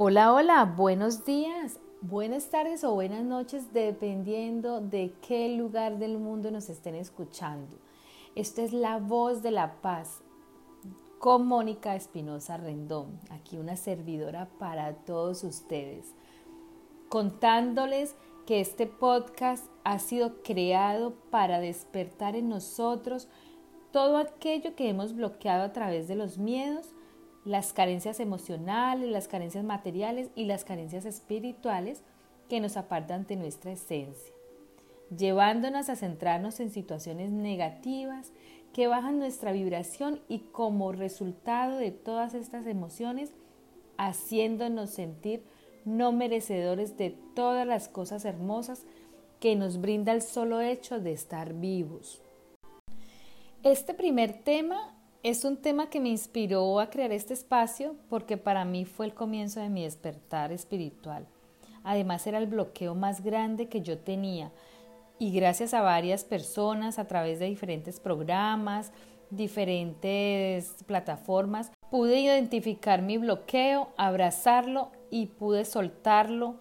Hola, hola, buenos días, buenas tardes o buenas noches, dependiendo de qué lugar del mundo nos estén escuchando. Esta es la voz de la paz con Mónica Espinosa Rendón, aquí una servidora para todos ustedes, contándoles que este podcast ha sido creado para despertar en nosotros todo aquello que hemos bloqueado a través de los miedos las carencias emocionales, las carencias materiales y las carencias espirituales que nos apartan de nuestra esencia, llevándonos a centrarnos en situaciones negativas que bajan nuestra vibración y como resultado de todas estas emociones, haciéndonos sentir no merecedores de todas las cosas hermosas que nos brinda el solo hecho de estar vivos. Este primer tema es un tema que me inspiró a crear este espacio porque para mí fue el comienzo de mi despertar espiritual. Además era el bloqueo más grande que yo tenía y gracias a varias personas a través de diferentes programas, diferentes plataformas, pude identificar mi bloqueo, abrazarlo y pude soltarlo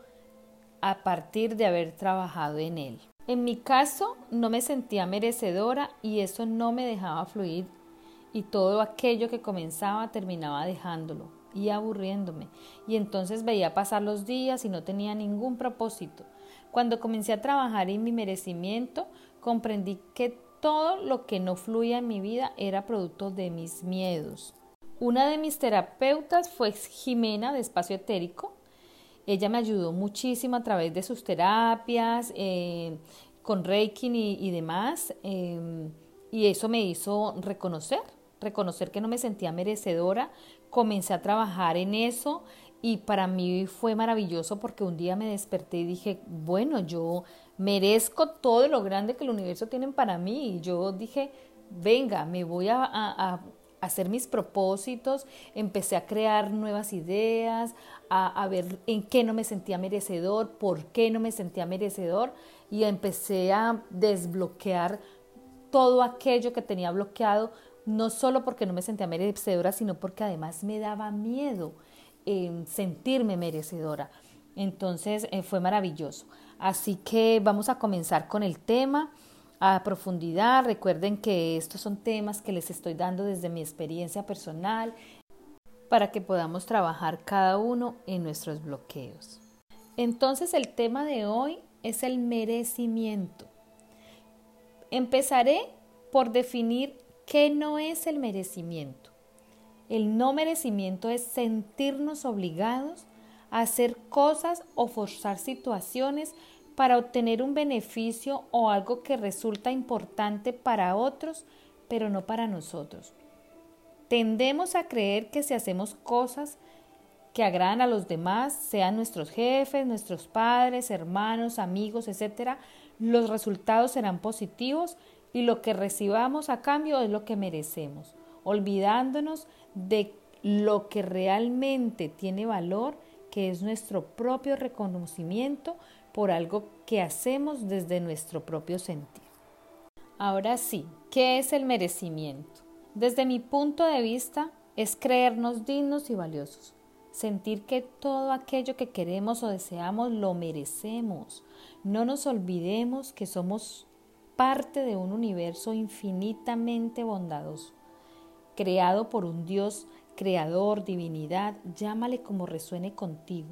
a partir de haber trabajado en él. En mi caso no me sentía merecedora y eso no me dejaba fluir y todo aquello que comenzaba terminaba dejándolo y aburriéndome. Y entonces veía pasar los días y no tenía ningún propósito. Cuando comencé a trabajar en mi merecimiento, comprendí que todo lo que no fluía en mi vida era producto de mis miedos. Una de mis terapeutas fue Jimena de Espacio Etérico. Ella me ayudó muchísimo a través de sus terapias, eh, con Reiki y, demás, eh, y eso me hizo reconocer reconocer que no me sentía merecedora, comencé a trabajar en eso y para mí fue maravilloso porque un día me desperté y dije, bueno, yo merezco todo lo grande que el universo tiene para mí y yo dije, venga, me voy a, hacer mis propósitos, empecé a crear nuevas ideas, a, ver en qué no me sentía merecedor, por qué no me sentía merecedor. Y empecé a desbloquear todo aquello que tenía bloqueado no solo porque no me sentía merecedora, sino porque además me daba miedo eh, sentirme merecedora. Entonces eh, fue maravilloso. Así que vamos a comenzar con el tema a profundidad. Recuerden que estos son temas que les estoy dando desde mi experiencia personal para que podamos trabajar cada uno en nuestros bloqueos. Entonces el tema de hoy es el merecimiento. Empezaré por definir ¿Qué no es el merecimiento? El no merecimiento es sentirnos obligados a hacer cosas o forzar situaciones para obtener un beneficio o algo que resulta importante para otros, pero no para nosotros. Tendemos a creer que si hacemos cosas que agradan a los demás, sean nuestros jefes, nuestros padres, hermanos, amigos, etc., los resultados serán positivos y lo que recibamos a cambio es lo que merecemos, olvidándonos de lo que realmente tiene valor, que es nuestro propio reconocimiento por algo que hacemos desde nuestro propio sentir. Ahora sí, ¿qué es el merecimiento? Desde mi punto de vista, es creernos dignos y valiosos, sentir que todo aquello que queremos o deseamos lo merecemos. No nos olvidemos que somos parte de un universo infinitamente bondadoso, creado por un Dios creador, divinidad, llámale como resuene contigo,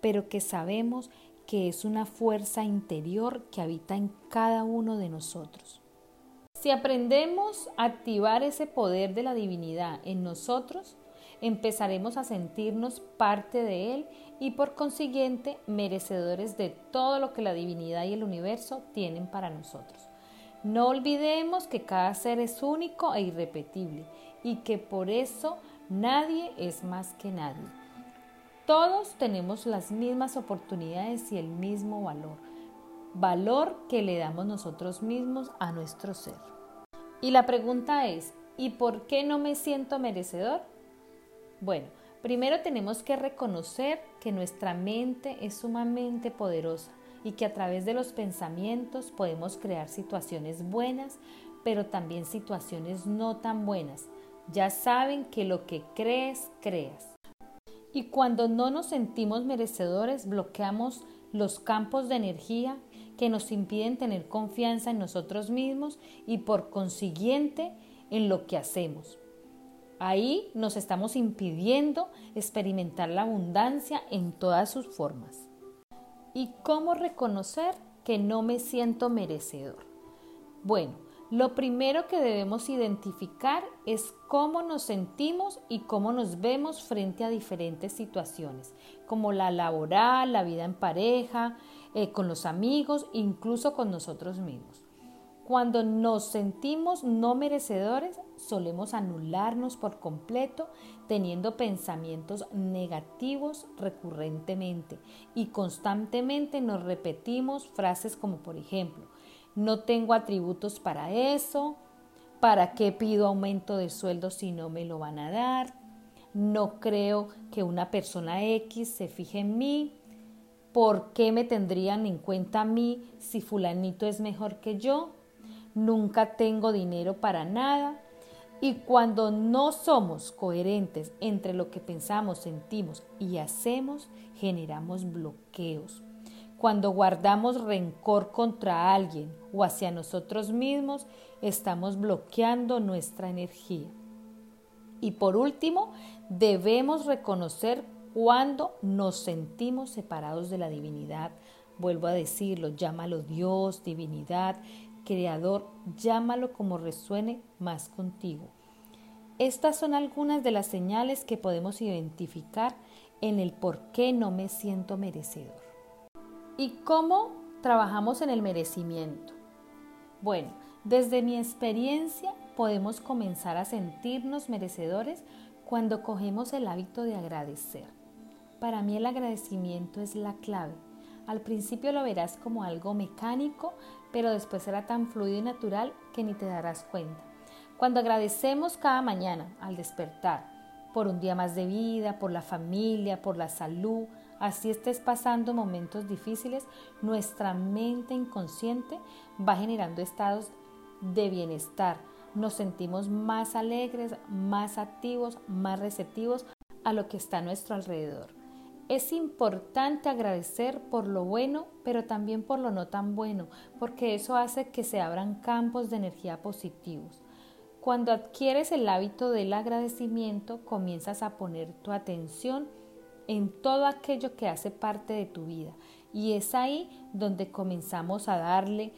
pero que sabemos que es una fuerza interior que habita en cada uno de nosotros. Si aprendemos a activar ese poder de la divinidad en nosotros, empezaremos a sentirnos parte de Él y por consiguiente merecedores de todo lo que la divinidad y el universo tienen para nosotros. No olvidemos que cada ser es único e irrepetible y que por eso nadie es más que nadie. Todos tenemos las mismas oportunidades y el mismo valor, valor que le damos nosotros mismos a nuestro ser. Y la pregunta es, ¿y por qué no me siento merecedor? Bueno, primero tenemos que reconocer que nuestra mente es sumamente poderosa y que a través de los pensamientos podemos crear situaciones buenas, pero también situaciones no tan buenas. Ya saben que lo que crees, creas. Y cuando no nos sentimos merecedores, bloqueamos los campos de energía que nos impiden tener confianza en nosotros mismos y por consiguiente en lo que hacemos. Ahí nos estamos impidiendo experimentar la abundancia en todas sus formas. ¿Y cómo reconocer que no me siento merecedor? Bueno, lo primero que debemos identificar es cómo nos sentimos y cómo nos vemos frente a diferentes situaciones, como la laboral, la vida en pareja, eh, con los amigos, incluso con nosotros mismos. Cuando nos sentimos no merecedores, solemos anularnos por completo teniendo pensamientos negativos recurrentemente y constantemente nos repetimos frases como por ejemplo, no tengo atributos para eso, ¿para qué pido aumento de sueldo si no me lo van a dar? No creo que una persona X se fije en mí. ¿Por qué me tendrían en cuenta a mí si fulanito es mejor que yo? Nunca tengo dinero para nada. Y cuando no somos coherentes entre lo que pensamos, sentimos y hacemos, generamos bloqueos, cuando guardamos rencor contra alguien o hacia nosotros mismos, estamos bloqueando nuestra energía. Y por último, debemos reconocer cuando nos sentimos separados de la divinidad. Vuelvo a decirlo, llámalo Dios, divinidad, creador, llámalo como resuene más contigo. Estas son algunas de las señales que podemos identificar en el por qué no me siento merecedor. ¿Y cómo trabajamos en el merecimiento? Bueno, desde mi experiencia podemos comenzar a sentirnos merecedores cuando cogemos el hábito de agradecer. Para mí el agradecimiento es la clave. Al principio lo verás como algo mecánico, pero después será tan fluido y natural que ni te darás cuenta. Cuando agradecemos cada mañana al despertar por un día más de vida, por la familia, por la salud, así estés pasando momentos difíciles, nuestra mente inconsciente va generando estados de bienestar. Nos sentimos más alegres, más activos, más receptivos a lo que está a nuestro alrededor. Es importante agradecer por lo bueno, pero también por lo no tan bueno, porque eso hace que se abran campos de energía positivos. Cuando adquieres el hábito del agradecimiento, comienzas a poner tu atención en todo aquello que hace parte de tu vida. Y es ahí donde comenzamos a darle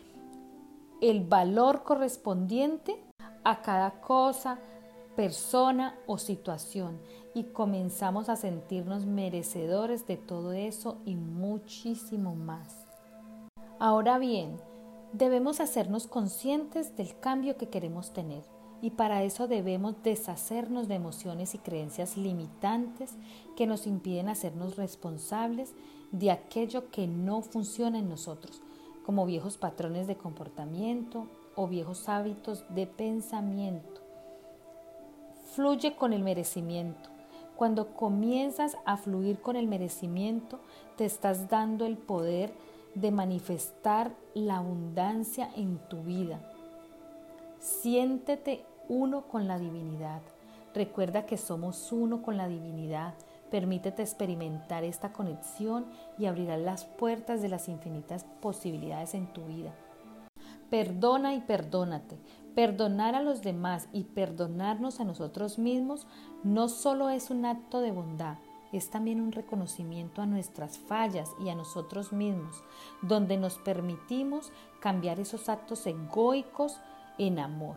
el valor correspondiente a cada cosa, persona o situación y comenzamos a sentirnos merecedores de todo eso y muchísimo más. Ahora bien, debemos hacernos conscientes del cambio que queremos tener y para eso debemos deshacernos de emociones y creencias limitantes que nos impiden hacernos responsables de aquello que no funciona en nosotros, como viejos patrones de comportamiento o viejos hábitos de pensamiento. Fluye con el merecimiento. Cuando comienzas a fluir con el merecimiento, te estás dando el poder de manifestar la abundancia en tu vida. Siéntete uno con la divinidad. Recuerda que somos uno con la divinidad. Permítete experimentar esta conexión y abrirás las puertas de las infinitas posibilidades en tu vida. Perdona y perdónate. Perdonar a los demás y perdonarnos a nosotros mismos no solo es un acto de bondad, es también un reconocimiento a nuestras fallas y a nosotros mismos, donde nos permitimos cambiar esos actos egoicos en amor.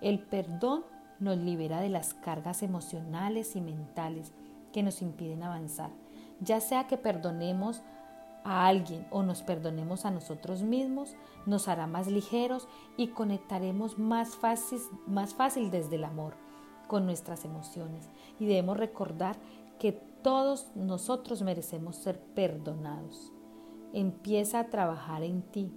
El perdón nos libera de las cargas emocionales y mentales que nos impiden avanzar, ya sea que perdonemos a alguien o nos perdonemos a nosotros mismos, nos hará más ligeros y conectaremos más fácil, más fácil desde el amor con nuestras emociones. Y debemos recordar que todos nosotros merecemos ser perdonados. Empieza a trabajar en ti.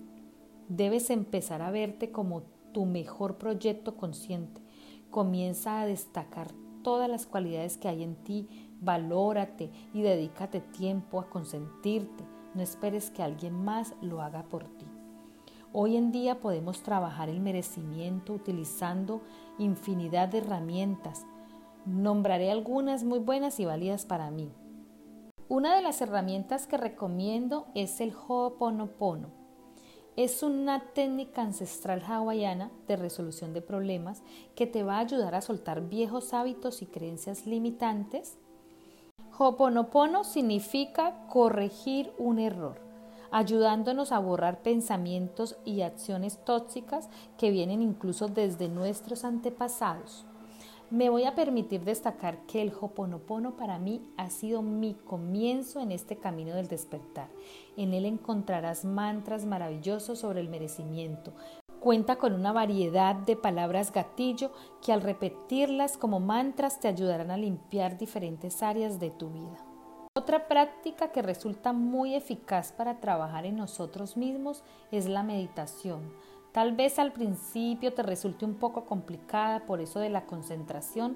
Debes empezar a verte como tu mejor proyecto consciente. Comienza a destacar todas las cualidades que hay en ti, valórate y dedícate tiempo a consentirte. No esperes que alguien más lo haga por ti. Hoy en día podemos trabajar el merecimiento utilizando infinidad de herramientas. Nombraré algunas muy buenas y válidas para mí. Una de las herramientas que recomiendo es el Ho'oponopono. Es una técnica ancestral hawaiana de resolución de problemas que te va a ayudar a soltar viejos hábitos y creencias limitantes. Ho'oponopono significa corregir un error, ayudándonos a borrar pensamientos y acciones tóxicas que vienen incluso desde nuestros antepasados. Me voy a permitir destacar que el Hoponopono para mí ha sido mi comienzo en este camino del despertar. En él encontrarás mantras maravillosos sobre el merecimiento. Cuenta con una variedad de palabras gatillo que al repetirlas como mantras te ayudarán a limpiar diferentes áreas de tu vida. Otra práctica que resulta muy eficaz para trabajar en nosotros mismos es la meditación. Tal vez al principio te resulte un poco complicada por eso de la concentración,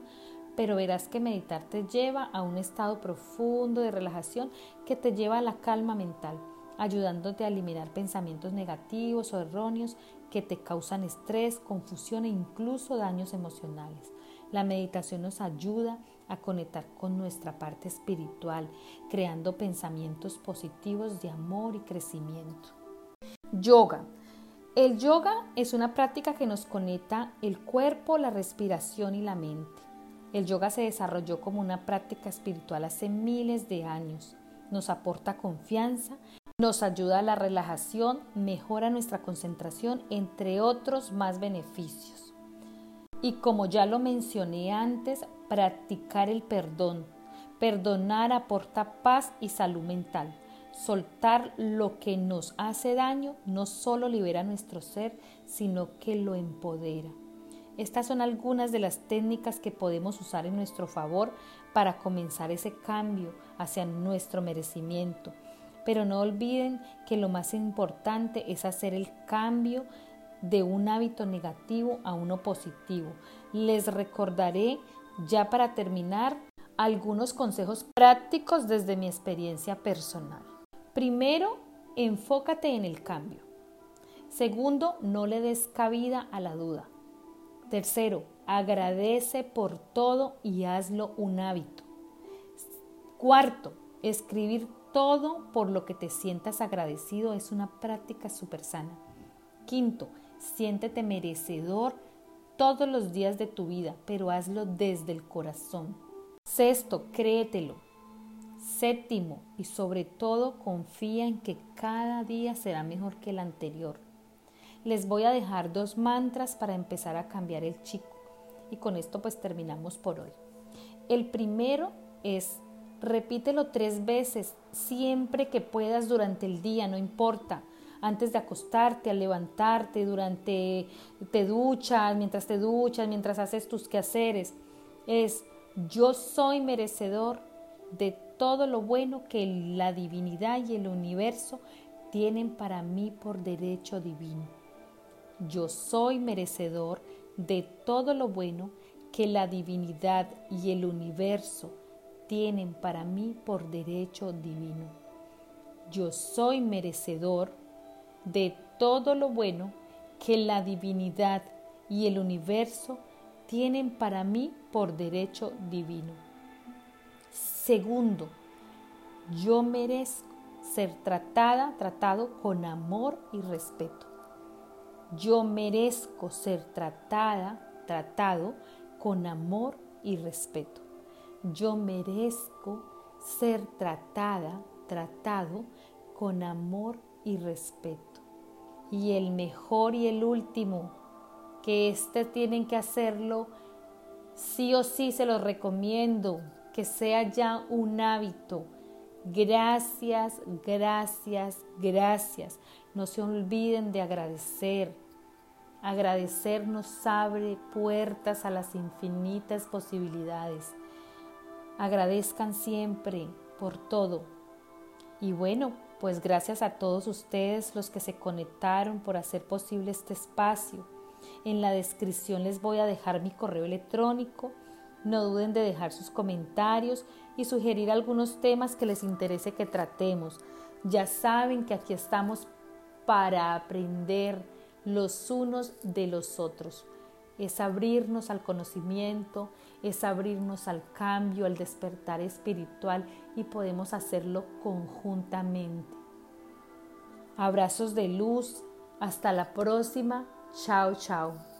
pero verás que meditar te lleva a un estado profundo de relajación que te lleva a la calma mental, ayudándote a eliminar pensamientos negativos o erróneos que te causan estrés, confusión e incluso daños emocionales. La meditación nos ayuda a conectar con nuestra parte espiritual, creando pensamientos positivos de amor y crecimiento. Yoga. El yoga es una práctica que nos conecta el cuerpo, la respiración y la mente. El yoga se desarrolló como una práctica espiritual hace miles de años. Nos aporta confianza, nos ayuda a la relajación, mejora nuestra concentración, entre otros más beneficios. Y como ya lo mencioné antes, practicar el perdón. Perdonar aporta paz y salud mental. Soltar lo que nos hace daño no solo libera nuestro ser, sino que lo empodera. Estas son algunas de las técnicas que podemos usar en nuestro favor para comenzar ese cambio hacia nuestro merecimiento. Pero no olviden que lo más importante es hacer el cambio de un hábito negativo a uno positivo. Les recordaré ya para terminar algunos consejos prácticos desde mi experiencia personal. Primero, enfócate en el cambio. Segundo, no le des cabida a la duda. Tercero, agradece por todo y hazlo un hábito. Cuarto, escribir todo por lo que te sientas agradecido es una práctica súper sana. Quinto, siéntete merecedor todos los días de tu vida, pero hazlo desde el corazón. Sexto, créetelo. Séptimo, y sobre todo confía en que cada día será mejor que el anterior. Les voy a dejar dos mantras para empezar a cambiar el chico. Y con esto pues terminamos por hoy. El primero es repítelo tres veces siempre que puedas durante el día, no importa. Antes de acostarte, al levantarte, durante te duchas, mientras te duchas, mientras haces tus quehaceres. Es yo soy merecedor de todo lo bueno que la divinidad y el universo tienen para mí por derecho divino. Yo soy merecedor de todo lo bueno que la divinidad y el universo tienen para mí por derecho divino. Yo soy merecedor de todo lo bueno que la divinidad y el universo tienen para mí por derecho divino. Segundo, yo merezco ser tratada, tratado con amor y respeto. Yo merezco ser tratada, tratado con amor y respeto. Yo merezco ser tratada, tratado con amor y respeto. Y el mejor y el último, que este tienen que hacerlo, sí o sí se los recomiendo, que sea ya un hábito. Gracias, gracias, gracias. No se olviden de agradecer. Agradecer nos abre puertas a las infinitas posibilidades. Agradezcan siempre por todo. Y bueno, pues gracias a todos ustedes los que se conectaron por hacer posible este espacio. En la descripción les voy a dejar mi correo electrónico no duden de dejar sus comentarios y sugerir algunos temas que les interese que tratemos. Ya saben que aquí estamos para aprender los unos de los otros. Es abrirnos al conocimiento, es abrirnos al cambio, al despertar espiritual y podemos hacerlo conjuntamente. Abrazos de luz, hasta la próxima, chao chao.